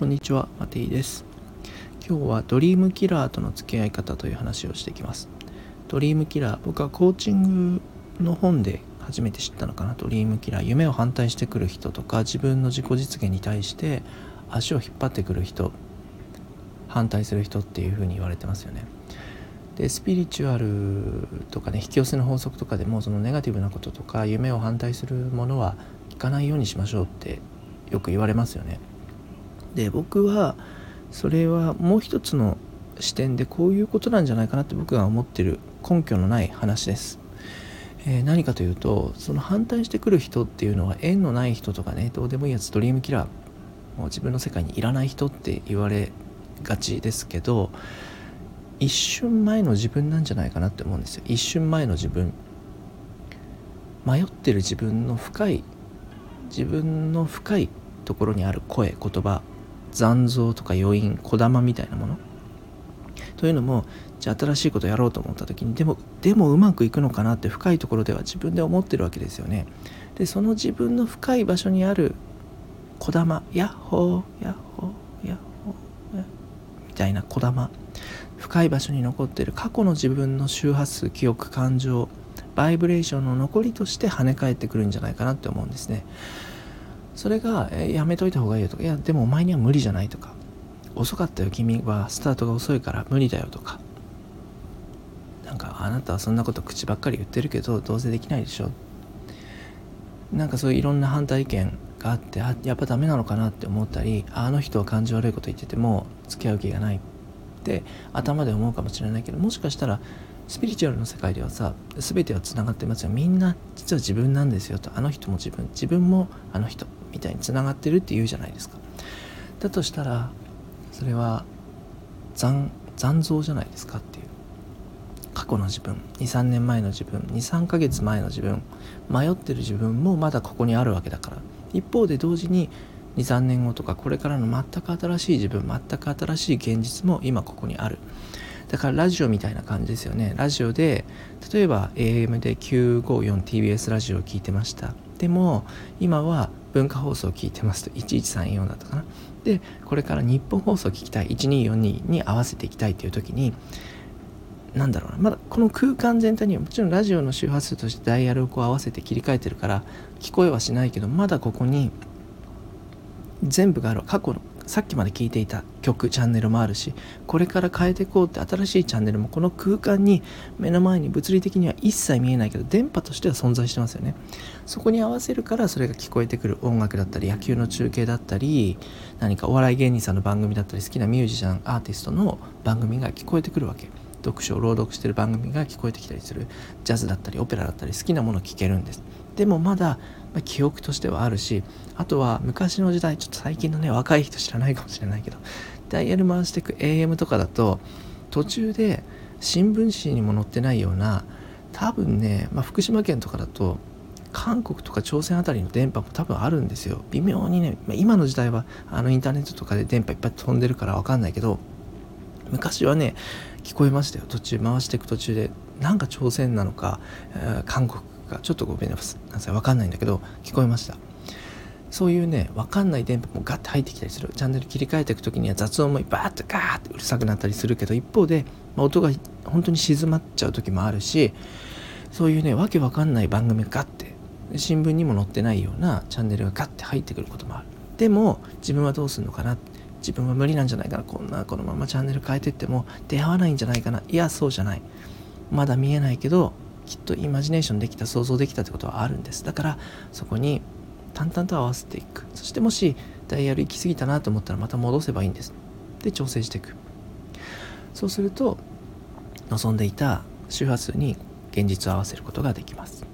こんにちは、マテイです。今日はドリームキラーとの付き合い方という話をしていきます。ドリームキラー、僕はコーチングの本で初めて知ったのかな、ドリームキラー。夢を反対してくる人とか、自分の自己実現に対して足を引っ張ってくる人、反対する人っていうふうに言われてますよね。でスピリチュアルとかね引き寄せの法則とかでもそのネガティブなこととか夢を反対するものは聞かないようにしましょうってよく言われますよね。で僕はそれはもう一つの視点でこういうことなんじゃないかなって僕が思ってる根拠のない話です。えー、何かというとその反対してくる人っていうのは縁のない人とかねどうでもいいやつドリームキラーもう自分の世界にいらない人って言われがちですけど一瞬前の自分なんじゃないかなって思うんですよ。一瞬前の自分。迷ってる自分の深い自分の深いところにある声言葉。残像とか余韻こだまみたいなもの？というのもじゃあ新しいことやろうと思った時にでもでもうまくいくのかなって深いところでは自分で思ってるわけですよね。でその自分の深い場所にあるこだまヤッホーヤッホーヤッホーみたいなこだま深い場所に残ってる過去の自分の周波数記憶感情バイブレーションの残りとして跳ね返ってくるんじゃないかなって思うんですね。それが、えやめといた方がいいよとかいやでもお前には無理じゃないとか遅かったよ君は。スタートが遅いから無理だよとか。なんかあなたはそんなこと口ばっかり言ってるけどどうせできないでしょ。なんかそういういろんな反対意見があってあやっぱダメなのかなって思ったりあの人は感じ悪いこと言ってても付き合う気がないって頭で思うかもしれないけどもしかしたらスピリチュアルの世界ではさ全てはつながってますよ。みんな実は自分なんですよと。あの人も自分。自分もあの人みたいにつながってるって言うじゃないですか。だとしたらそれは残残像じゃないですかっていう。過去の自分。23年前の自分。23ヶ月前の自分。迷ってる自分もまだここにあるわけだから。一方で同時に23年後とかこれからの全く新しい自分全く新しい現実も今ここにある。だからラジオみたいな感じですよね。ラジオで例えば AM で 954TBS ラジオを聞いてました。でも今は文化放送を聞いてますと1134だったかな。でこれから日本放送を聞きたい1242に合わせていきたいという時になんだろうな。まだこの空間全体にはもちろんラジオの周波数としてダイヤルをこう合わせて切り替えてるから聞こえはしないけどまだここに全部がある。過去のさっきまで聴いていた曲チャンネルもあるしこれから変えていこうって新しいチャンネルもこの空間に目の前に物理的には一切見えないけど電波としては存在してますよね。そこに合わせるからそれが聞こえてくる音楽だったり野球の中継だったり何かお笑い芸人さんの番組だったり好きなミュージシャンアーティストの番組が聞こえてくるわけ。読書を朗読してる番組が聞こえてきたりするジャズだったりオペラだったり好きなもの聞けるんです。でもまだ記憶としてはあるしあとは昔の時代ちょっと最近のね若い人知らないかもしれないけどダイヤル回していく AM とかだと途中で新聞紙にも載ってないような多分ね、まあ、福島県とかだと韓国とか朝鮮あたりの電波も多分あるんですよ。微妙にね、まあ、今の時代はあのインターネットとかで電波いっぱい飛んでるから分かんないけど昔はね聞こえましたよ。途中回していく途中でなんか朝鮮なのか、えー、韓国か。ちょっとごめんなさい。分かんないんだけど聞こえました。そういうね分かんない電波もガッて入ってきたりする。チャンネル切り替えていく時には雑音もバーッとガーッてうるさくなったりするけど一方で、まあ、音が本当に静まっちゃう時もあるしそういうねわけわかんない番組がガッて新聞にも載ってないようなチャンネルがガッて入ってくることもある。でも自分はどうするのかなって自分は無理なんじゃないかな。こんなこのままチャンネル変えてっても出会わないんじゃないかな。いやそうじゃない。まだ見えないけどきっとイマジネーションできた想像できたってことはあるんです。だからそこに淡々と合わせていく。そしてもしダイヤル行き過ぎたなと思ったらまた戻せばいいんです。で調整していく。そうすると望んでいた周波数に現実を合わせることができます。